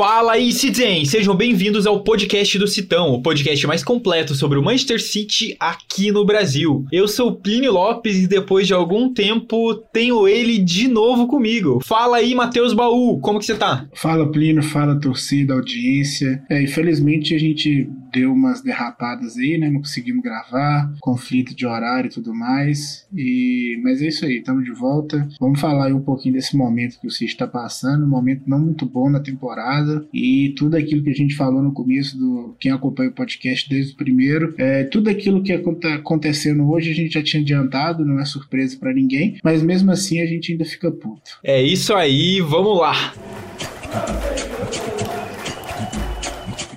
Fala aí, Citen! Sejam bem-vindos ao podcast do Citão, o podcast mais completo sobre o Manchester City aqui no Brasil. Eu sou Plínio Lopes e depois de algum tempo tenho ele de novo comigo. Fala aí, Matheus Baú, como que você tá? Fala, Plínio, fala torcida, audiência. É, infelizmente a gente deu umas derrapadas aí, né? Não conseguimos gravar, conflito de horário e tudo mais. E... Mas é isso aí, estamos de volta. Vamos falar aí um pouquinho desse momento que o City está passando, um momento não muito bom na temporada e tudo aquilo que a gente falou no começo do quem acompanha o podcast desde o primeiro, é, tudo aquilo que está acontecendo hoje a gente já tinha adiantado, não é surpresa para ninguém, mas mesmo assim a gente ainda fica puto. É isso aí, vamos lá.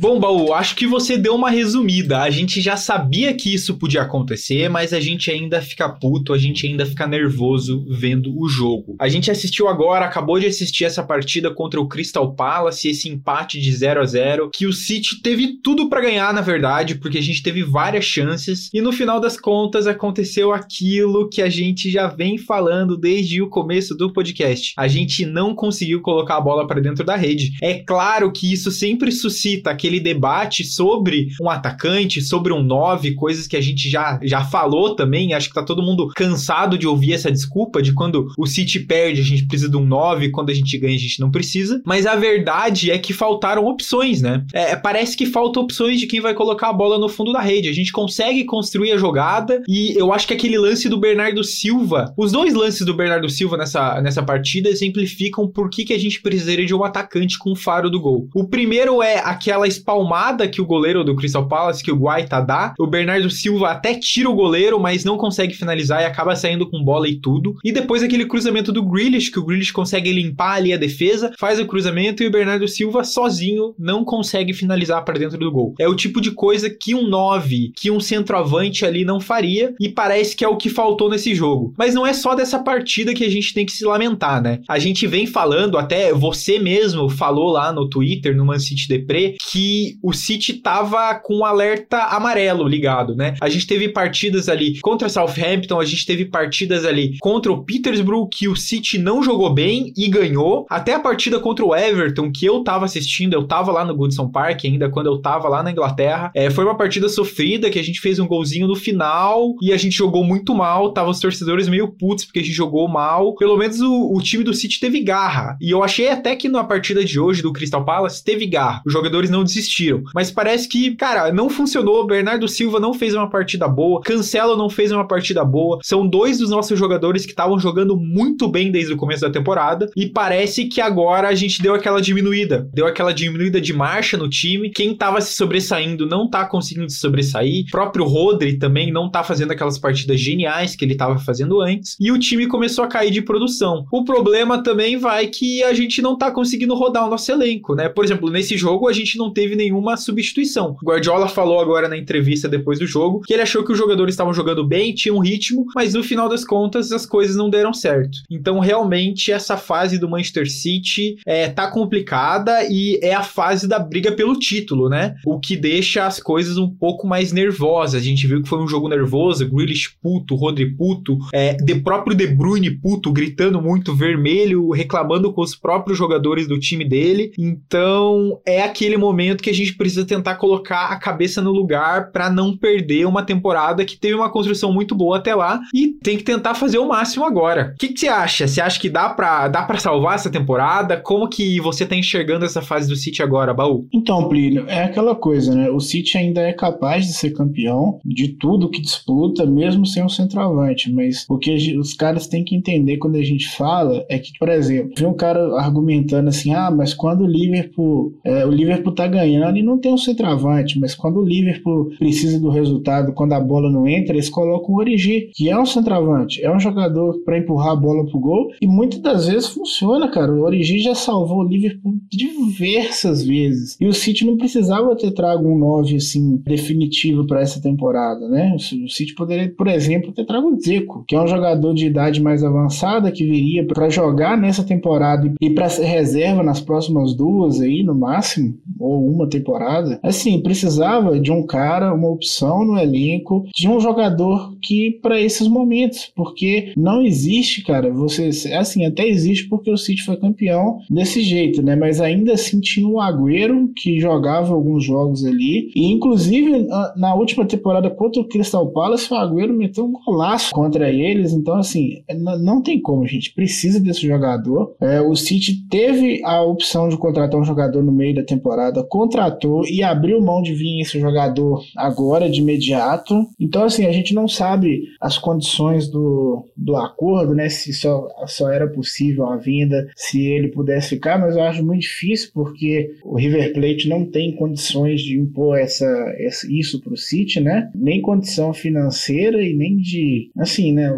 Bom, Baú, acho que você deu uma resumida. A gente já sabia que isso podia acontecer, mas a gente ainda fica puto, a gente ainda fica nervoso vendo o jogo. A gente assistiu agora, acabou de assistir essa partida contra o Crystal Palace, esse empate de 0 a 0 que o City teve tudo para ganhar, na verdade, porque a gente teve várias chances e no final das contas aconteceu aquilo que a gente já vem falando desde o começo do podcast. A gente não conseguiu colocar a bola para dentro da rede. É claro que isso sempre suscita aquele aquele debate sobre um atacante, sobre um 9, coisas que a gente já, já falou também. Acho que tá todo mundo cansado de ouvir essa desculpa de quando o City perde, a gente precisa de um 9, quando a gente ganha, a gente não precisa. Mas a verdade é que faltaram opções, né? É, parece que faltam opções de quem vai colocar a bola no fundo da rede. A gente consegue construir a jogada e eu acho que aquele lance do Bernardo Silva, os dois lances do Bernardo Silva nessa, nessa partida exemplificam por que, que a gente precisaria de um atacante com faro do gol. O primeiro é aquela espalmada que o goleiro do Crystal Palace, que o Guaita dá. O Bernardo Silva até tira o goleiro, mas não consegue finalizar e acaba saindo com bola e tudo. E depois aquele cruzamento do Grealish, que o Grealish consegue limpar ali a defesa, faz o cruzamento e o Bernardo Silva sozinho não consegue finalizar para dentro do gol. É o tipo de coisa que um 9, que um centroavante ali não faria e parece que é o que faltou nesse jogo. Mas não é só dessa partida que a gente tem que se lamentar, né? A gente vem falando, até você mesmo falou lá no Twitter, no Man City Depre, que o City tava com um alerta amarelo ligado, né? A gente teve partidas ali contra Southampton, a gente teve partidas ali contra o Petersburg que o City não jogou bem e ganhou. Até a partida contra o Everton, que eu tava assistindo, eu tava lá no Goodson Park ainda quando eu tava lá na Inglaterra. É, foi uma partida sofrida que a gente fez um golzinho no final e a gente jogou muito mal. Tava os torcedores meio putos porque a gente jogou mal. Pelo menos o, o time do City teve garra. E eu achei até que na partida de hoje do Crystal Palace teve garra. Os jogadores não desistiram desistiram. Mas parece que, cara, não funcionou. Bernardo Silva não fez uma partida boa. Cancelo não fez uma partida boa. São dois dos nossos jogadores que estavam jogando muito bem desde o começo da temporada. E parece que agora a gente deu aquela diminuída. Deu aquela diminuída de marcha no time. Quem tava se sobressaindo não tá conseguindo se sobressair. O próprio Rodri também não tá fazendo aquelas partidas geniais que ele tava fazendo antes. E o time começou a cair de produção. O problema também vai que a gente não tá conseguindo rodar o nosso elenco, né? Por exemplo, nesse jogo a gente não teve nenhuma substituição. O Guardiola falou agora na entrevista depois do jogo que ele achou que os jogadores estavam jogando bem, tinham um ritmo, mas no final das contas as coisas não deram certo. Então, realmente, essa fase do Manchester City é, tá complicada e é a fase da briga pelo título, né? O que deixa as coisas um pouco mais nervosas. A gente viu que foi um jogo nervoso, Grealish puto, Rodri puto, é, de próprio De Bruyne puto, gritando muito vermelho, reclamando com os próprios jogadores do time dele. Então, é aquele momento que que a gente precisa tentar colocar a cabeça no lugar para não perder uma temporada que teve uma construção muito boa até lá e tem que tentar fazer o máximo agora. O que, que você acha? Você acha que dá para dá para salvar essa temporada? Como que você tá enxergando essa fase do City agora, Baú? Então, Plínio, é aquela coisa, né? O City ainda é capaz de ser campeão de tudo que disputa, mesmo sem um centroavante, mas o que os caras têm que entender quando a gente fala é que, por exemplo, vi um cara argumentando assim: ah, mas quando o Liverpool, é, o Liverpool tá ganhando e não tem um centroavante, mas quando o Liverpool precisa do resultado, quando a bola não entra, eles colocam o Origi, que é um centroavante, é um jogador para empurrar a bola pro gol e muitas das vezes funciona, cara. O Origi já salvou o Liverpool diversas vezes. E o City não precisava ter trago um 9 assim definitivo para essa temporada, né? O City poderia, por exemplo, ter trago o Zico, que é um jogador de idade mais avançada que viria para jogar nessa temporada e para ser reserva nas próximas duas aí no máximo, ou uma uma temporada, assim, precisava de um cara, uma opção no elenco, de um jogador que para esses momentos, porque não existe, cara, você, assim, até existe porque o City foi campeão desse jeito, né? Mas ainda assim tinha o Agüero que jogava alguns jogos ali, e inclusive na última temporada contra o Crystal Palace, o Agüero meteu um golaço contra eles, então assim, não tem como, gente, precisa desse jogador. É, o City teve a opção de contratar um jogador no meio da temporada, contratou e abriu mão de vir esse jogador agora de imediato. Então, assim, a gente não sabe as condições do, do acordo, né? Se só, só era possível a vinda, se ele pudesse ficar, mas eu acho muito difícil porque o River Plate não tem condições de impor essa, essa isso para o City, né? Nem condição financeira e nem de. Assim, né?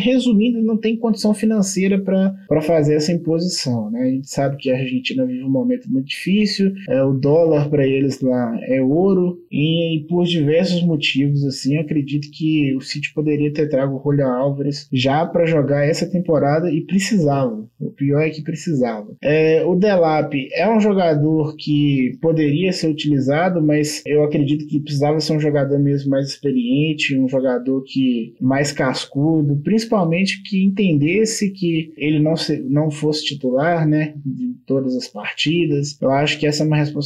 Resumindo, não tem condição financeira para fazer essa imposição, né? A gente sabe que a Argentina vive um momento muito difícil, é, o dólar para eles lá é ouro, e, e, por diversos motivos, assim, acredito que o City poderia ter trago o Julian Álvares já para jogar essa temporada e precisava. O pior é que precisava. É, o Delap é um jogador que poderia ser utilizado, mas eu acredito que precisava ser um jogador mesmo mais experiente, um jogador que mais cascudo, principalmente que entendesse que ele não, se, não fosse titular, né, de todas as partidas. Eu acho que essa é uma responsabilidade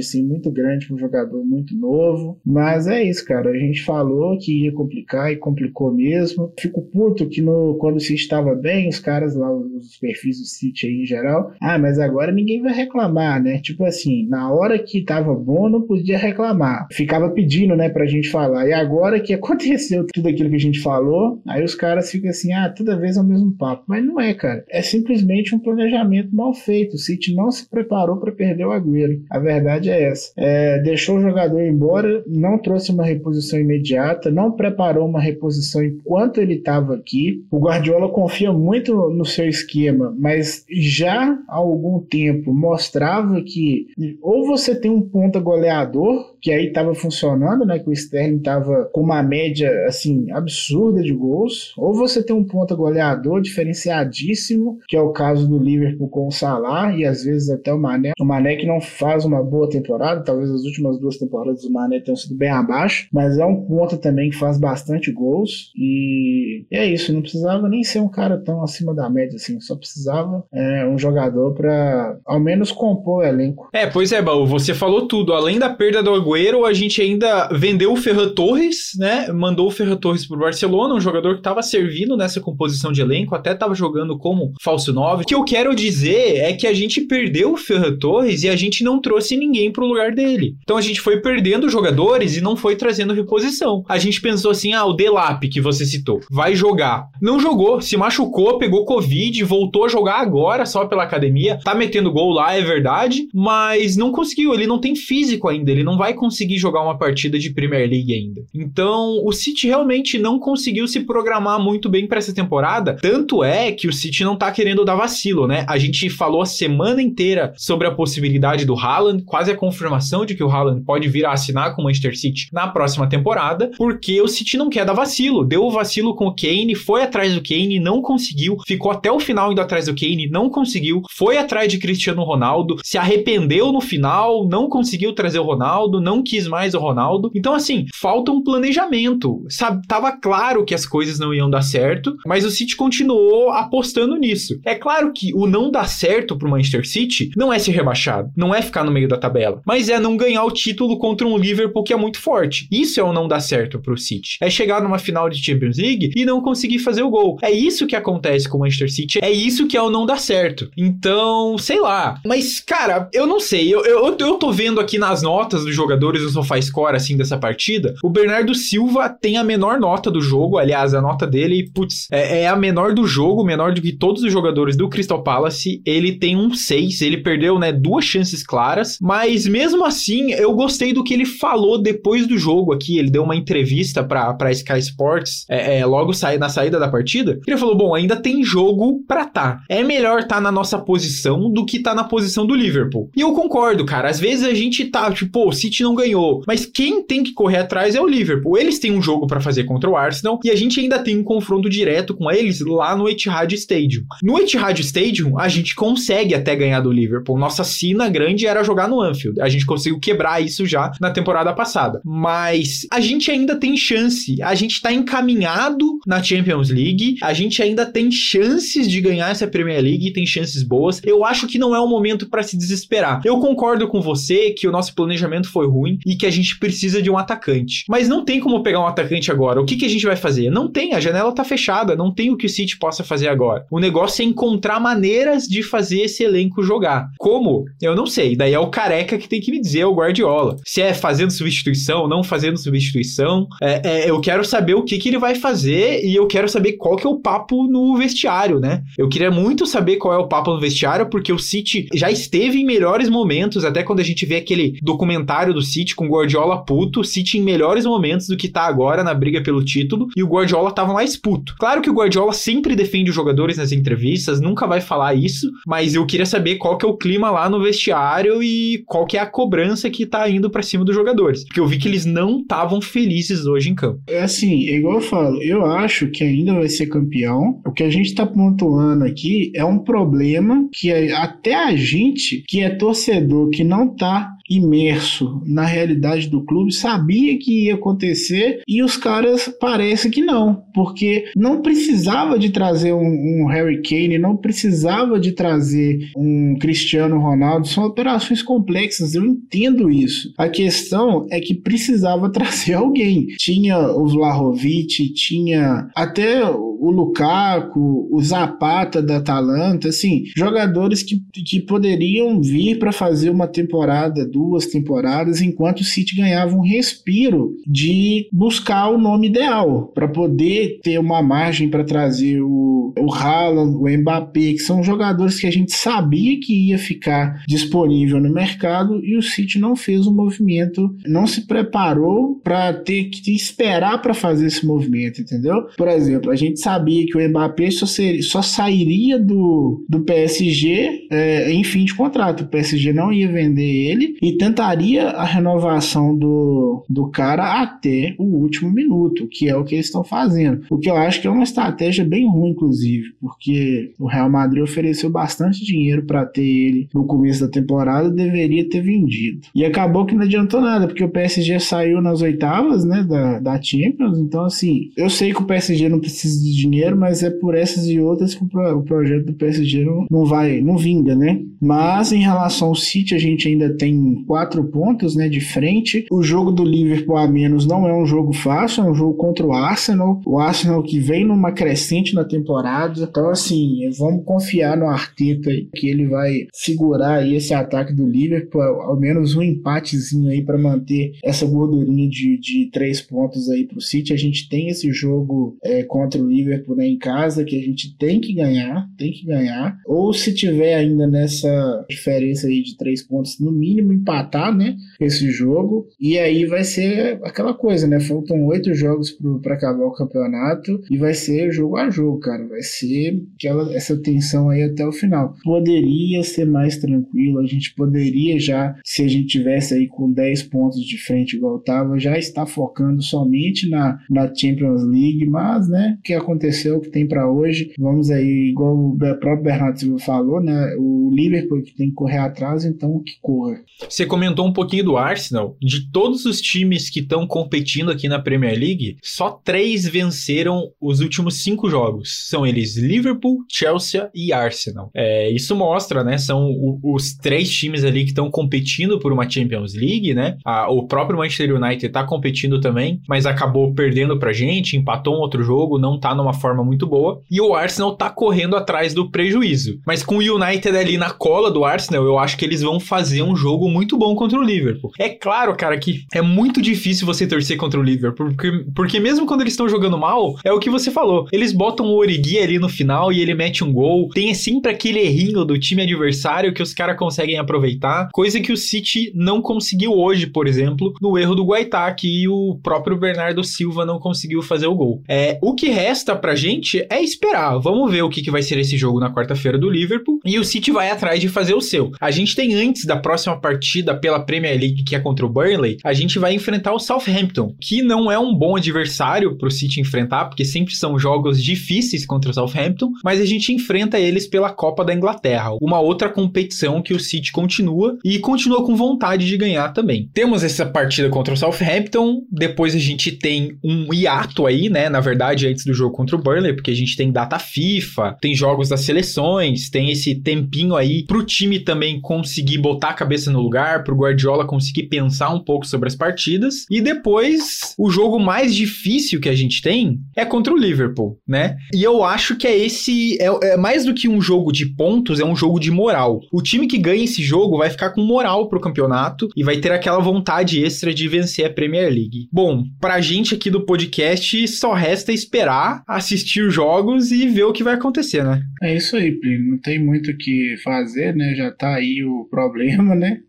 assim muito grande para um jogador muito novo, mas é isso, cara. A gente falou que ia complicar e complicou mesmo. Fico puto que no quando o City estava bem, os caras lá, os perfis do City aí em geral, ah, mas agora ninguém vai reclamar, né? Tipo assim, na hora que tava bom, não podia reclamar. Ficava pedindo, né, pra gente falar. E agora que aconteceu tudo aquilo que a gente falou, aí os caras ficam assim, ah, toda vez é o mesmo papo. Mas não é, cara. É simplesmente um planejamento mal feito. O City não se preparou para perder o Agüero. A verdade é essa. É, deixou o jogador embora, não trouxe uma reposição imediata, não preparou uma reposição enquanto ele estava aqui. O Guardiola confia muito no seu esquema, mas já há algum tempo mostrava que ou você tem um ponta goleador, que aí estava funcionando, né, que o Sterling estava com uma média assim absurda de gols, ou você tem um ponta goleador diferenciadíssimo, que é o caso do Liverpool com o Salah e às vezes até o Mané. O Mané que não faz uma boa temporada, talvez as últimas duas temporadas do Mané tenham sido bem abaixo, mas é um ponta também que faz bastante gols e é isso, não precisava nem ser um cara tão acima da média assim, só precisava é, um jogador para ao menos compor o elenco. É, pois é, Baú, você falou tudo. Além da perda do Agüero, a gente ainda vendeu o Ferran Torres, né? Mandou o Ferran Torres pro Barcelona, um jogador que estava servindo nessa composição de elenco, até estava jogando como falso 9. O que eu quero dizer é que a gente perdeu o Ferran Torres e a gente não trouxe ninguém pro lugar dele. Então a gente foi perdendo jogadores e não foi trazendo reposição. A gente pensou assim: ah, o Delap que você citou, vai jogar. Não jogou, se machucou, pegou Covid, voltou a jogar agora só pela academia. Tá metendo gol lá, é verdade, mas não conseguiu. Ele não tem físico ainda, ele não vai conseguir jogar uma partida de Premier League ainda. Então o City realmente não conseguiu se programar muito bem para essa temporada. Tanto é que o City não tá querendo dar vacilo, né? A gente falou a semana inteira sobre a possibilidade do Haaland, quase a confirmação de que o Haaland pode vir a assinar com o Manchester City na próxima temporada, porque o City não quer dar vacilo. Deu o vacilo com o Kane, foi atrás do Kane, não conseguiu, ficou até o final indo atrás do Kane, não conseguiu, foi atrás de Cristiano Ronaldo, se arrependeu no final, não conseguiu trazer o Ronaldo, não quis mais o Ronaldo. Então, assim, falta um planejamento. Sabe, tava claro que as coisas não iam dar certo, mas o City continuou apostando nisso. É claro que o não dar certo pro Manchester City não é ser rebaixado, não é ficar no meio da tabela, mas é não ganhar o título contra um Liverpool que é muito forte. Isso é o não dar certo pro City. É chegar numa final de Champions League e não conseguir fazer o gol. É isso que acontece com o Manchester City, é isso que é o não dar certo. Então, sei lá. Mas, cara, eu não sei. Eu, eu, eu tô vendo aqui nas notas dos jogadores do SofaScore, assim, dessa partida, o Bernardo Silva tem a menor nota do jogo. Aliás, a nota dele, putz, é, é a menor do jogo, menor do que todos os jogadores do Crystal Palace. Ele tem um 6, ele perdeu, né, duas chances claras, mas mesmo assim, eu gostei do que ele falou depois do jogo aqui. Ele deu uma entrevista pra, pra Sky Sports é, é, logo sai, na saída da partida. Ele falou: Bom, ainda tem jogo pra tá. É melhor tá na nossa posição do que tá na posição do Liverpool. E eu concordo, cara. Às vezes a gente tá, tipo, o City não não ganhou. Mas quem tem que correr atrás é o Liverpool. Eles têm um jogo para fazer contra o Arsenal e a gente ainda tem um confronto direto com eles lá no Etihad Stadium. No Etihad Stadium, a gente consegue até ganhar do Liverpool. Nossa sina grande era jogar no Anfield. A gente conseguiu quebrar isso já na temporada passada. Mas a gente ainda tem chance. A gente tá encaminhado na Champions League. A gente ainda tem chances de ganhar essa Premier League, tem chances boas. Eu acho que não é o momento para se desesperar. Eu concordo com você que o nosso planejamento foi ruim e que a gente precisa de um atacante. Mas não tem como pegar um atacante agora. O que, que a gente vai fazer? Não tem, a janela tá fechada, não tem o que o City possa fazer agora. O negócio é encontrar maneiras de fazer esse elenco jogar. Como? Eu não sei. Daí é o careca que tem que me dizer, o Guardiola. Se é fazendo substituição, não fazendo substituição. É, é, eu quero saber o que, que ele vai fazer e eu quero saber qual que é o papo no vestiário, né? Eu queria muito saber qual é o papo no vestiário, porque o City já esteve em melhores momentos, até quando a gente vê aquele documentário do City com o Guardiola puto, City em melhores momentos do que tá agora na briga pelo título, e o Guardiola tava mais puto. Claro que o Guardiola sempre defende os jogadores nas entrevistas, nunca vai falar isso, mas eu queria saber qual que é o clima lá no vestiário e qual que é a cobrança que tá indo para cima dos jogadores. Porque eu vi que eles não estavam felizes hoje em campo. É assim, é igual eu falo, eu acho que ainda vai ser campeão. O que a gente tá pontuando aqui é um problema que até a gente, que é torcedor, que não tá imerso na realidade do clube, sabia que ia acontecer e os caras parece que não, porque não precisava de trazer um, um Harry Kane, não precisava de trazer um Cristiano Ronaldo, são operações complexas, eu entendo isso. A questão é que precisava trazer alguém. Tinha o Vlahovic, tinha até o Lukaku, o Zapata da Atalanta, assim, jogadores que, que poderiam vir para fazer uma temporada, duas temporadas, enquanto o City ganhava um respiro de buscar o nome ideal, para poder ter uma margem para trazer o, o Haaland, o Mbappé, que são jogadores que a gente sabia que ia ficar disponível no mercado e o City não fez o movimento, não se preparou para ter que esperar para fazer esse movimento, entendeu? Por exemplo, a gente sabia que o Mbappé só, seria, só sairia do, do PSG é, em fim de contrato. O PSG não ia vender ele e tentaria a renovação do, do cara até o último minuto, que é o que eles estão fazendo. O que eu acho que é uma estratégia bem ruim, inclusive, porque o Real Madrid ofereceu bastante dinheiro para ter ele no começo da temporada, deveria ter vendido. E acabou que não adiantou nada, porque o PSG saiu nas oitavas, né, da, da Champions, então assim, eu sei que o PSG não precisa de dinheiro, mas é por essas e outras que o, pro, o projeto do PSG não, não vai, não vinga, né? Mas em relação ao City, a gente ainda tem quatro pontos, né, de frente. O jogo do Liverpool a menos não é um jogo fácil, é um jogo contra o Arsenal. O Arsenal que vem numa crescente na temporada. Então, assim, vamos confiar no Arteta que ele vai segurar aí esse ataque do Liverpool, ao menos um empatezinho aí para manter essa gordurinha de, de três pontos aí pro City. A gente tem esse jogo é, contra o Liverpool né, em casa que a gente tem que ganhar, tem que ganhar. Ou se tiver ainda nessa diferença aí de três pontos, no mínimo empatar, né? Esse jogo. E aí vai ser aquela coisa, né? Faltam oito jogos para acabar o campeonato e vai ser jogo a jogo, cara. Vai ser aquela, essa tensão aí até o final. Poderia ser mais tranquilo, a gente poderia já, se a gente tivesse aí com 10 pontos de frente igual tava, já estar focando somente na, na Champions League, mas, né? O que aconteceu, o que tem para hoje, vamos aí, igual o próprio Bernardo Silva falou, né? O Liverpool que tem que correr atrás, então que corra. Você comentou um pouquinho do Arsenal. De todos os times que estão competindo aqui na Premier League, só três venceram os últimos cinco jogos. São eles Liverpool, Chelsea e Arsenal. É, isso mostra, né? São os três times ali que estão competindo por uma Champions League, né? A, o próprio Manchester United está competindo também, mas acabou perdendo pra gente, empatou um outro jogo, não tá numa forma muito boa. E o Arsenal tá correndo atrás do prejuízo. Mas com o United ali na cola do Arsenal, eu acho que eles vão fazer um jogo muito bom contra o Liverpool. É claro, cara, que é muito difícil você torcer contra o Liverpool, porque, porque mesmo quando eles estão jogando mal, é o que você falou. Eles botam o Origi ali no final e ele mete um gol. Tem sempre aquele errinho do time adversário que os caras conseguem aproveitar, coisa que o City não conseguiu hoje, por exemplo, no erro do Guaitá, que o próprio Bernardo Silva não conseguiu fazer o gol. É, o que resta resta pra gente é esperar. Vamos ver o que, que vai ser esse jogo na quarta-feira do Liverpool. E o City vai atrás de fazer o seu. A gente tem antes da próxima partida pela Premier League, que é contra o Burnley, a gente vai enfrentar o Southampton, que não é um bom adversário pro City enfrentar, porque sempre são jogos difíceis contra o Southampton, mas a gente enfrenta eles pela Copa da Inglaterra, uma outra competição que o City continua e continua com vontade de ganhar também. Temos essa partida contra o Southampton, depois a gente tem um hiato aí, né, na verdade, antes do jogo contra o Burnley, porque a gente tem data FIFA, tem jogos das seleções, tem esse tempinho aí pro time também conseguir botar a cabeça no lugar, pro Guardiola conseguir pensar um pouco sobre as partidas, e depois o jogo mais difícil que a gente tem é contra o Liverpool, né? E eu acho que é esse, é, é mais do que um jogo de pontos, é um jogo de moral. O time que ganha esse jogo vai ficar com moral pro campeonato e vai ter aquela vontade extra de vencer a Premier League. Bom, pra gente aqui do podcast só resta esperar, assistir os jogos e ver o que vai acontecer, né? É isso aí, Plínio. Não tem muito o que fazer, né? Já tá aí o problema, né?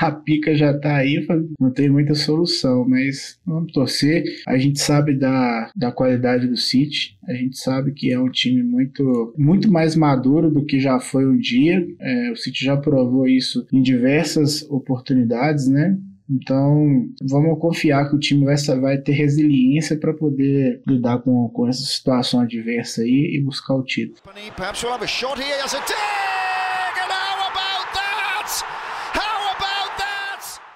a pica já tá aí, não tem muita solução, mas vamos torcer. A gente sabe da, da qualidade do City, a gente sabe que é um time muito, muito mais maduro do que já foi um dia. É, o City já provou isso em diversas oportunidades, né? Então, vamos confiar que o time vai, vai ter resiliência para poder lidar com, com essa situação adversa aí e buscar o título.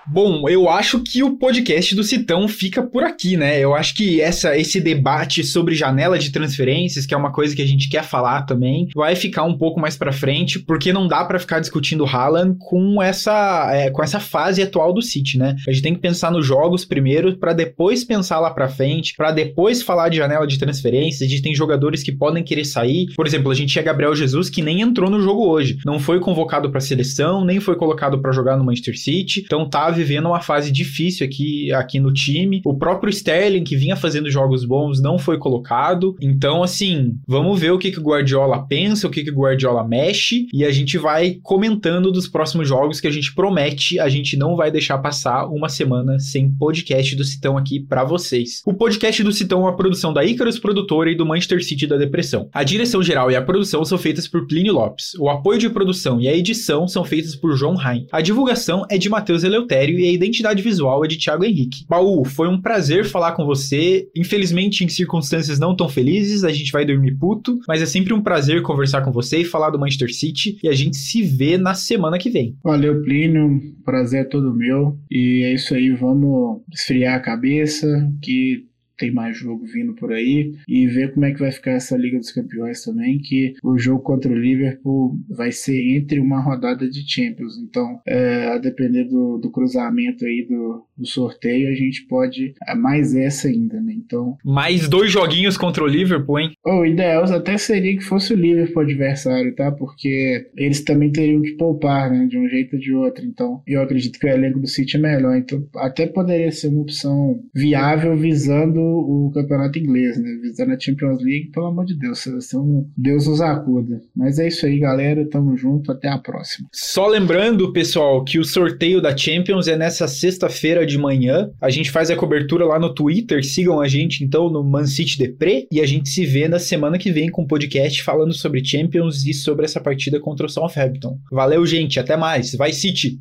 Bom, eu acho que o podcast do Citão fica por aqui, né? Eu acho que essa, esse debate sobre janela de transferências, que é uma coisa que a gente quer falar também, vai ficar um pouco mais para frente, porque não dá para ficar discutindo Haaland com essa, é, com essa fase atual do City, né? A gente tem que pensar nos jogos primeiro, para depois pensar lá para frente, para depois falar de janela de transferências. A gente tem jogadores que podem querer sair. Por exemplo, a gente tinha Gabriel Jesus que nem entrou no jogo hoje, não foi convocado para seleção, nem foi colocado para jogar no Manchester City, então tá vivendo uma fase difícil aqui, aqui no time. O próprio Sterling, que vinha fazendo jogos bons, não foi colocado. Então, assim, vamos ver o que, que o Guardiola pensa, o que, que o Guardiola mexe, e a gente vai comentando dos próximos jogos que a gente promete. A gente não vai deixar passar uma semana sem podcast do Citão aqui para vocês. O podcast do Citão é uma produção da Icarus Produtora e do Manchester City da Depressão. A direção geral e a produção são feitas por Plínio Lopes. O apoio de produção e a edição são feitas por João Rain. A divulgação é de Matheus Eleutério e a identidade visual é de Thiago Henrique. Baú, foi um prazer falar com você. Infelizmente, em circunstâncias não tão felizes, a gente vai dormir puto, mas é sempre um prazer conversar com você e falar do Manchester City. E a gente se vê na semana que vem. Valeu, Plínio. Prazer é todo meu. E é isso aí, vamos esfriar a cabeça, que tem mais jogo vindo por aí e ver como é que vai ficar essa Liga dos Campeões também, que o jogo contra o Liverpool vai ser entre uma rodada de Champions. Então, é, a depender do, do cruzamento aí do, do, sorteio, a gente pode é, mais essa ainda, né? Então, mais dois joguinhos contra o Liverpool, hein? O ideal até seria que fosse o Liverpool adversário, tá? Porque eles também teriam que poupar, né? De um jeito ou de outro. Então, eu acredito que o elenco do City é melhor. Então, até poderia ser uma opção viável visando o campeonato inglês, né? Visando a Champions League, pelo amor de Deus, seleção, Deus nos acuda. Mas é isso aí, galera. Tamo junto, até a próxima. Só lembrando, pessoal, que o sorteio da Champions é nessa sexta-feira de manhã. A gente faz a cobertura lá no Twitter. Sigam a gente então no Man City Depre e a gente se vê na semana que vem com um podcast falando sobre Champions e sobre essa partida contra o Southampton. Valeu, gente. Até mais. Vai City!